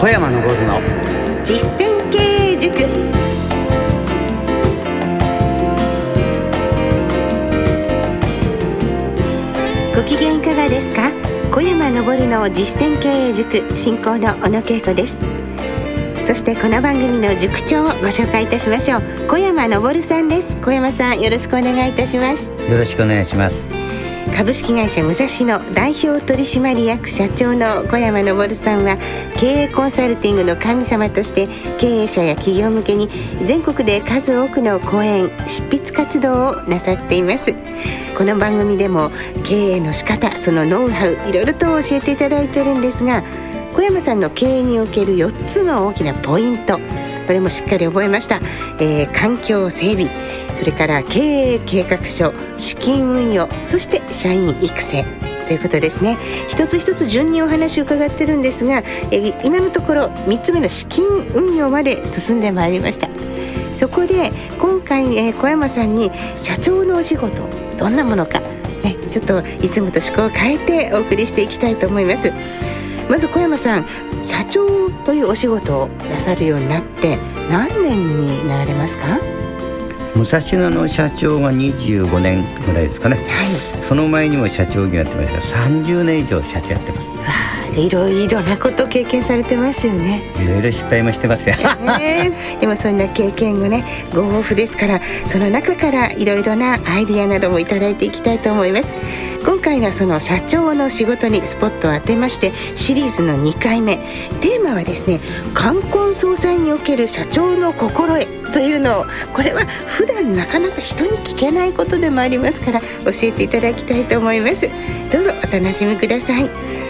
小山昇の。実践経営塾。ご機嫌いかがですか？小山昇の実践経営塾進行の小野恵子です。そしてこの番組の塾長をご紹介いたしましょう。小山昇さんです。小山さんよろしくお願いいたします。よろしくお願いします株式会社武蔵野代表取締役社長の小山昇さんは経営コンサルティングの神様として経営者や企業向けに全国で数多くの講演執筆活動をなさっています。この番組でも経営の仕方そのノウハウいろいろと教えていただいてるんですが小山さんの経営における4つの大きなポイント。これもしっかり覚えました、えー、環境整備それから経営計画書資金運用そして社員育成ということですね。一つ一つ順にお話を伺ってるんですが、え、今のところ3つ目の資金運用まで進んでまいりました。そこで今回、え、小山さんに社長のお仕事どんなものか、ね、ちょっといつもと趣向を変えてお送りしていきたいと思います。まず小山さん社長というお仕事をなさるようになって何年になられますか？武蔵野の社長が25年ぐらいですかね、はい、その前にも社長業やってましたが30年以上社長やってますいろいろなこと経験されてますよね。いろいろ失敗もしてますよ、え。ー、でもそんな経験をねご豊富ですからその中からいろいろなアイディアなどもいただいていきたいと思います。今回はその社長の仕事にスポットを当てましてシリーズの2回目。テーマはですね冠婚葬祭における社長の心得というのをこれは普段なかなか人に聞けないことでもありますから教えていただきたいと思います。どうぞお楽しみください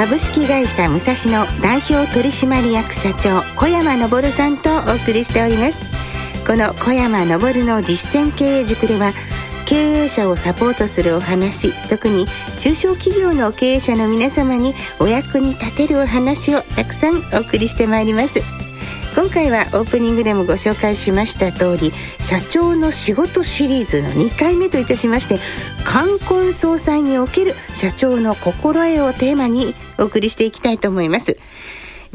株式会社武蔵野代表取締役社長小山昇さんとお送りしております。この小山昇の実践経営塾では経営者をサポートするお話特に中小企業の経営者の皆様にお役に立てるお話をたくさんお送りしてまいります。今回はオープニングでもご紹介しました通り社長の仕事シリーズの2回目といたしまして冠婚葬祭における社長の心得をテーマにお送りしていきたいと思います。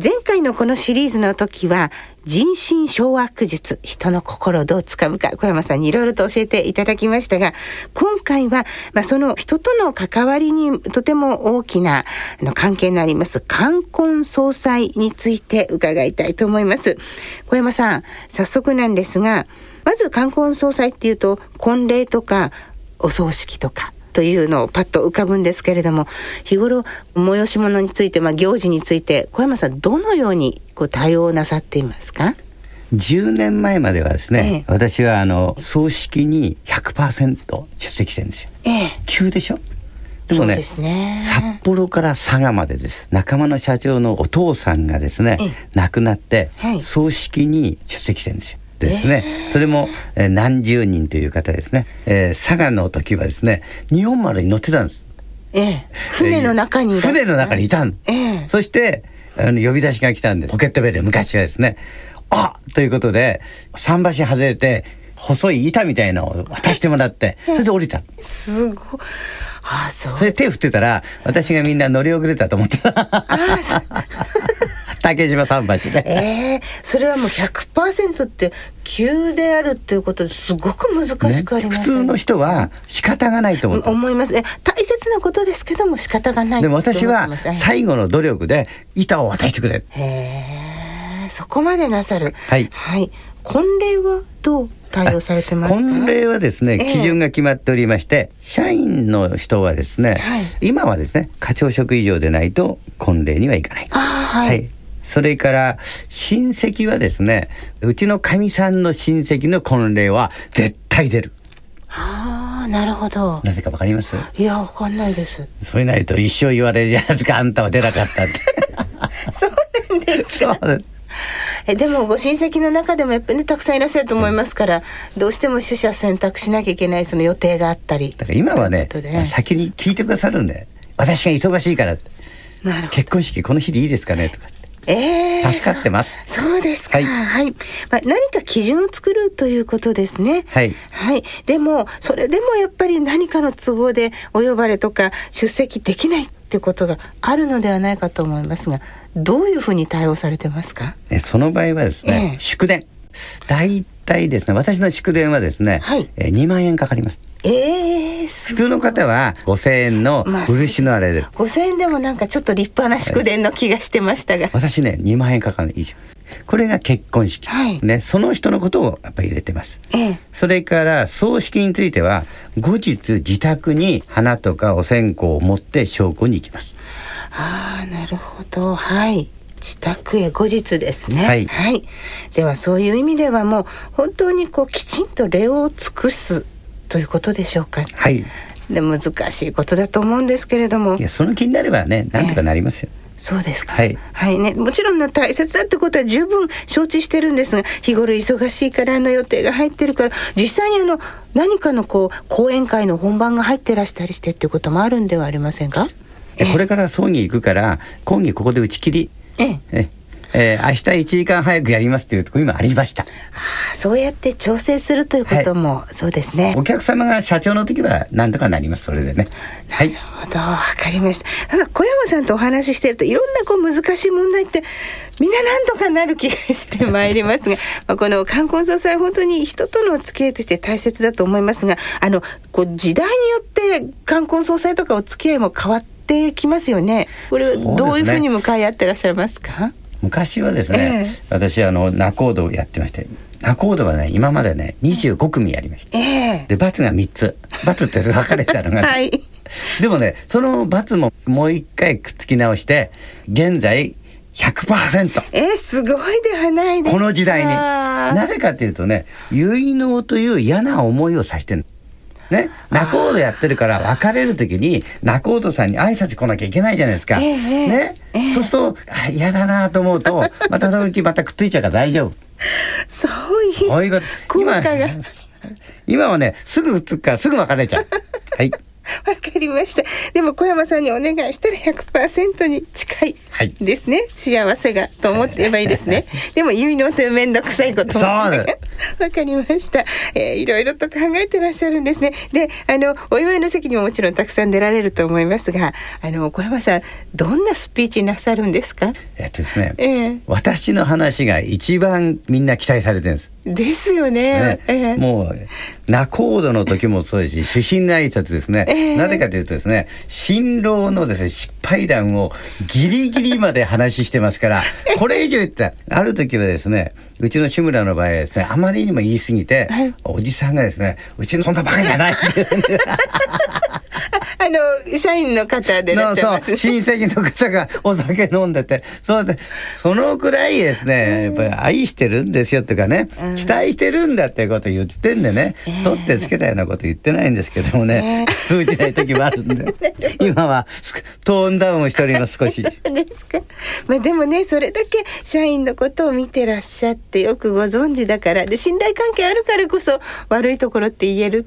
前回のこのシリーズの時は人心掌握術、人の心をどうつかむか、小山さんにいろいろと教えていただきましたが、今回は、まあ、その人との関わりにとても大きなあの関係のあります、冠婚葬祭について伺いたいと思います。小山さん、早速なんですが、まず冠婚葬祭っていうと、婚礼とか、お葬式とか、というのをパッと浮かぶんですけれども日頃催し物について、まあ、行事について小山さんどのようにこう対応なさっていますか？10年前まではですね、ええ、私はあの葬式に100%出席してるんですよ。ええ、急でしょ？でもね、ね、札幌から佐賀までです。仲間の社長のお父さんがですね、亡くなって、はい、葬式に出席してるんですよ。ですね、えー、それも、えー、何十人という方ですね、えー、佐賀の時はですね日本丸に乗ってたんです。ええ、船の中に船の中にいたん、ええ、そしてあの呼び出しが来たんでポケットベル昔はですねあということで桟橋外れて細い板みたいなのを渡してもらってそれで降りた。すごい。あそう。それ手振ってたら私がみんな乗り遅れたと思って。た竹島桟橋で。ええー、それはもう100%って急であるっていうことですごく難しくあります、ね、普通の人は仕方がないと思う。思います。え大切なことですけども仕方がないでも私は最後の努力で板を渡してくれ。へえ、そこまでなさる。はい。はい。婚礼はどう対応されてますか？婚礼はですね、基準が決まっておりまして、社員の人はですね、はい、今はですね課長職以上でないと婚礼には行かない。はい、はい、それから親戚はですねうちのかみさんの親戚の婚礼は絶対出る。はあなるほど。なぜかわかります？いやわかんないです。それないと一生言われるじゃないですかあんたは出なかったって。そうなんですか。そうです。えでもご親戚の中でもやっぱりねたくさんいらっしゃると思いますから、うん、どうしても取捨選択しなきゃいけないその予定があったりだから今はね先に聞いてくださるんで私が忙しいから結婚式この日でいいですかねとかえー、助かってます。そうですか。はい、はい、まあ、何か基準を作るということですね。はい、はい、でもそれでもやっぱり何かの都合でお呼ばれとか出席できないっていうことがあるのではないかと思いますがどういうふうに対応されてますか？えその場合はですね、えー、祝電。大体ですね私の祝電はですね、はい、えー、2万円かかりますえー、普通の方は5,000円の漆のあれで、まあ、5,000円でもなんかちょっと立派な祝電の気がしてましたが、私ね2万円かかる以上。これが結婚式、はい、ね、その人のことをやっぱり入れてます、ええ、それから葬式については後日自宅に花とかお線香を持って証拠に行きます。ああなるほど。はい。自宅へ後日ですね、はい、はい、ではそういう意味ではもう本当にこうきちんと礼を尽くすということでしょうか。はい。で難しいことだと思うんですけれども。いやその気になればねなんとかなりますよ。えーそうですか。はい。はいね。もちろんの大切だってことは十分承知してるんですが、日頃忙しいからあの予定が入ってるから、実際にあの何かのこう講演会の本番が入ってらしたりしてっていうこともあるんではありませんか？これから葬儀行くから講義ここで打ち切り。ええ。ええー、明日1時間早くやりますっていうとこ今ありました。ああ、そうやって調整するということも、はい、そうですね。お客様が社長の時は何とかなります。それでね。はい。なるほど、わかりました。ただ小山さんとお話ししてるといろんなこう難しい問題ってみんな何とかなる気がしてまいりますが、まあこの冠婚葬祭本当に人とのお付き合いとして大切だと思いますが、あのこう時代によって冠婚葬祭とかお付き合いも変わってきますよね。これどういうふうに向かい合ってらっしゃいますか？昔はですね、えー、私あの仲人をやってまして仲人はね今までね25組やりました、えー、で罰が3つ。罰って分かれたのが、はい、でもねその罰ももう一回くっつき直して現在100%えー、すごいではないこの時代に。なぜかっていうとね結納という嫌な思いをさしてるね、仲人やってるから別れる時に仲人さんに挨拶来なきゃいけないじゃないですか。えー、ね、えー、そうすると嫌だなと思うと またそのうちまたくっついちゃうから大丈夫。そういうそういうこと今今はねすぐくっつくからすぐ別れちゃう。はい。わかりました。でも小山さんにお願いしたら100%に近いですね。はい、幸せがと思ってればいいですね。でも結納という面倒くさいことも、わかりました、えー。いろいろと考えてらっしゃるんですね。で、あのお祝いの席にももちろんたくさん出られると思いますが、あの小山さんどんなスピーチなさるんですか？えっとですね、えー、私の話が一番みんな期待されてるんです。ですよね。ねえー、もう仲人の時もそうですし、主審の挨拶ですね。えー、なぜかというとですね、新郎のですね失敗談をギリギリまで話してますから、これ以上言ったある時はですね。うちの志村の場合はですねあまりにも言い過ぎて、はい、おじさんがですねうちのそんなバカじゃないってあの社員の方でらっしゃいます、ね、親戚の方がお酒飲んでて。そうでそのくらいですねやっぱり愛してるんですよっていうかね、期待してるんだっていうことを言ってんでね、えー、取ってつけたようなこと言ってないんですけどもね、えー、通じない時もあるんで。今はトーンダウンをしております少し。ですか、まあ、でもねそれだけ社員のことを見てらっしゃってよくご存知だから。で信頼関係あるからこそ悪いところって言える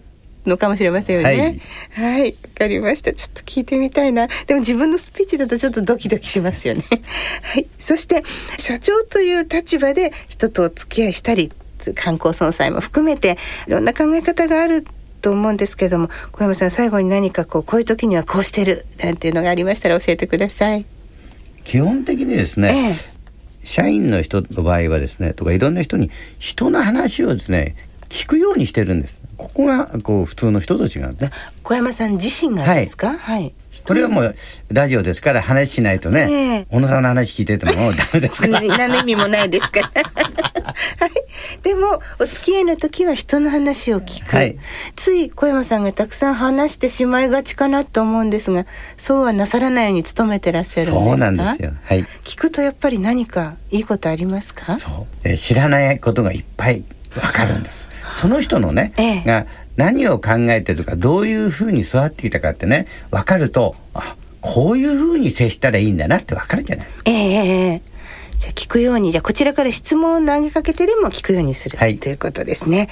のかもしれませんよね。はい、わ、はい、かりました。ちょっと聞いてみたいな。でも自分のスピーチだとちょっとドキドキしますよね。はい。そして社長という立場で人とお付き合いしたり、観光総裁も含めていろんな考え方があると思うんですけども、小山さん最後に何かこうこういう時にはこうしてるなんていうのがありましたら教えてください。基本的にですね。ええ社員の人の場合はですねとかいろんな人に人の話をですね聞くようにしてるんですここがこう普通の人と違うね。小山さん自身がですか？はい、これはもうラジオですから話しないとね、小野さんの話聞いててもダメですから。何の意味もないですから。はい。でもお付き合いの時は人の話を聞く、はい、つい小山さんがたくさん話してしまいがちかなと思うんですがそうはなさらないように努めてらっしゃるんですか？そうなんですよ。はい。聞くとやっぱり何かいいことありますか？そう、えー、知らないことがいっぱいわかるんです。その人のね、ええ、が何を考えてるかどういうふうに育ってきたかってね分かるとあこういうふうに接したらいいんだなって分かるじゃないですか。ええ。じゃあ聞くようにじゃあこちらから質問を投げかけてでも聞くようにする、はい、ということですね。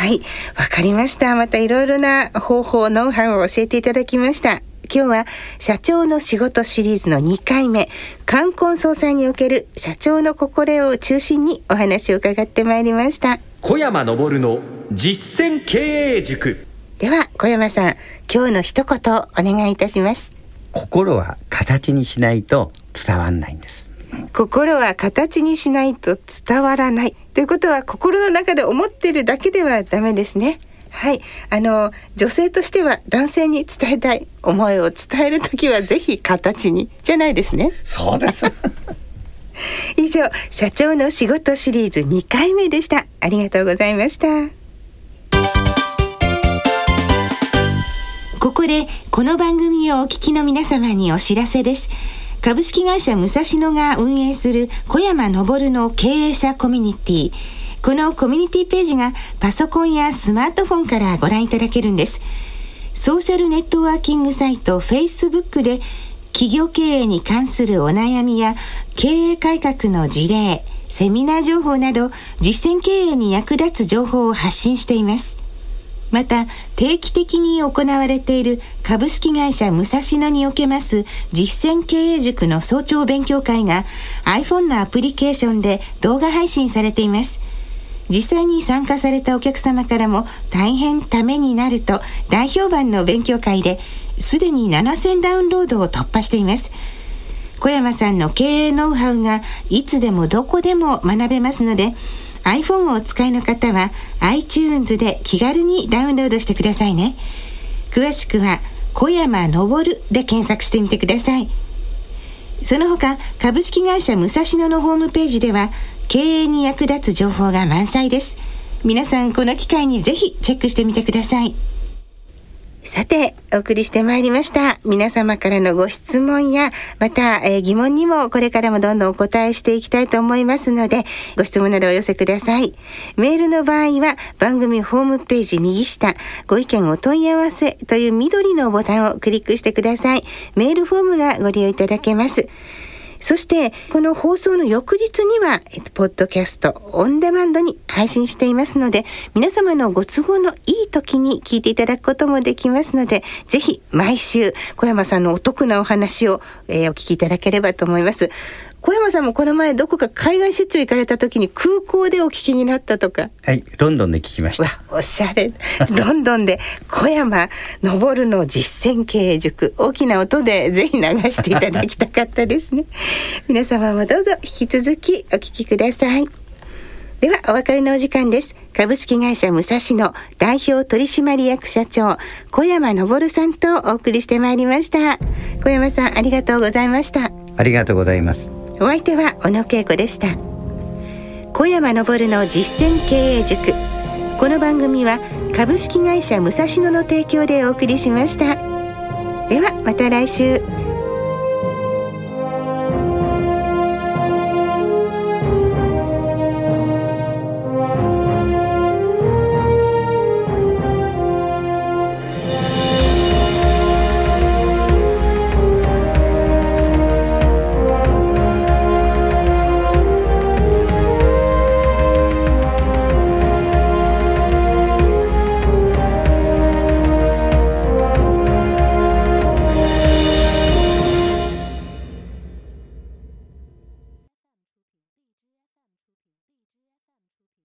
はい。わかりました。またいろいろな方法ノウハウを教えていただきました今日は社長の仕事シリーズの2回目。冠婚葬祭における社長の心得を中心にお話を伺ってまいりました。小山昇の実践経営塾。では小山さん今日の一言お願いいたします。心は形にしないと伝わんないんです。心は形にしないと伝わらない。ということは心の中で思ってるだけではダメですねはい。あの女性としては男性に伝えたい思いを伝える時はぜひ形にじゃないですね。そうです。以上社長の仕事シリーズ2回目でした。ありがとうございました。ここでこの番組をお聞きの皆様にお知らせです。株式会社武蔵野が運営する小山昇の経営者コミュニティこのコミュニティページがパソコンやスマートフォンからご覧いただけるんですソーシャルネットワーキングサイト Facebook で企業経営に関するお悩みや経営改革の事例、セミナー情報など実践経営に役立つ情報を発信しています。また定期的に行われている株式会社武蔵野におけます実践経営塾の早朝勉強会が iPhone のアプリケーションで動画配信されています。実際に参加されたお客様からも大変ためになると大評判の勉強会ですでに7000ダウンロードを突破しています。小山さんの経営ノウハウがいつでもどこでも学べますので、iPhone をお使いの方は iTunes で気軽にダウンロードしてくださいね。詳しくは小山昇で検索してみてください。その他、株式会社武蔵野のホームページでは経営に役立つ情報が満載です。皆さんこの機会にぜひチェックしてみてください。さて、お送りしてまいりました。皆様からのご質問や、また、えー、疑問にもこれからもどんどんお答えしていきたいと思いますので、ご質問などお寄せください。メールの場合は、番組ホームページ右下、ご意見お問い合わせという緑のボタンをクリックしてください。メールフォームがご利用いただけます。そして、この放送の翌日には、えっと、ポッドキャスト、オンデマンドに配信していますので、皆様のご都合のいい時に聞いていただくこともできますので、ぜひ毎週、小山さんのお得なお話を、えー、お聞きいただければと思います。小山さんもこの前どこか海外出張行かれた時に空港でお聞きになったとか。はいロンドンで聞きました。おしゃれ。ロンドンで小山昇の実践経営塾。大きな音でぜひ流していただきたかったですね。皆様もどうぞ引き続きお聞きください。ではお別れのお時間です。株式会社武蔵野代表取締役社長小山昇さんとお送りしてまいりました。小山さんありがとうございました。ありがとうございますお相手は小野恵子でした。小山昇の実践経営塾。この番組は株式会社武蔵野の提供でお送りしました。ではまた来週。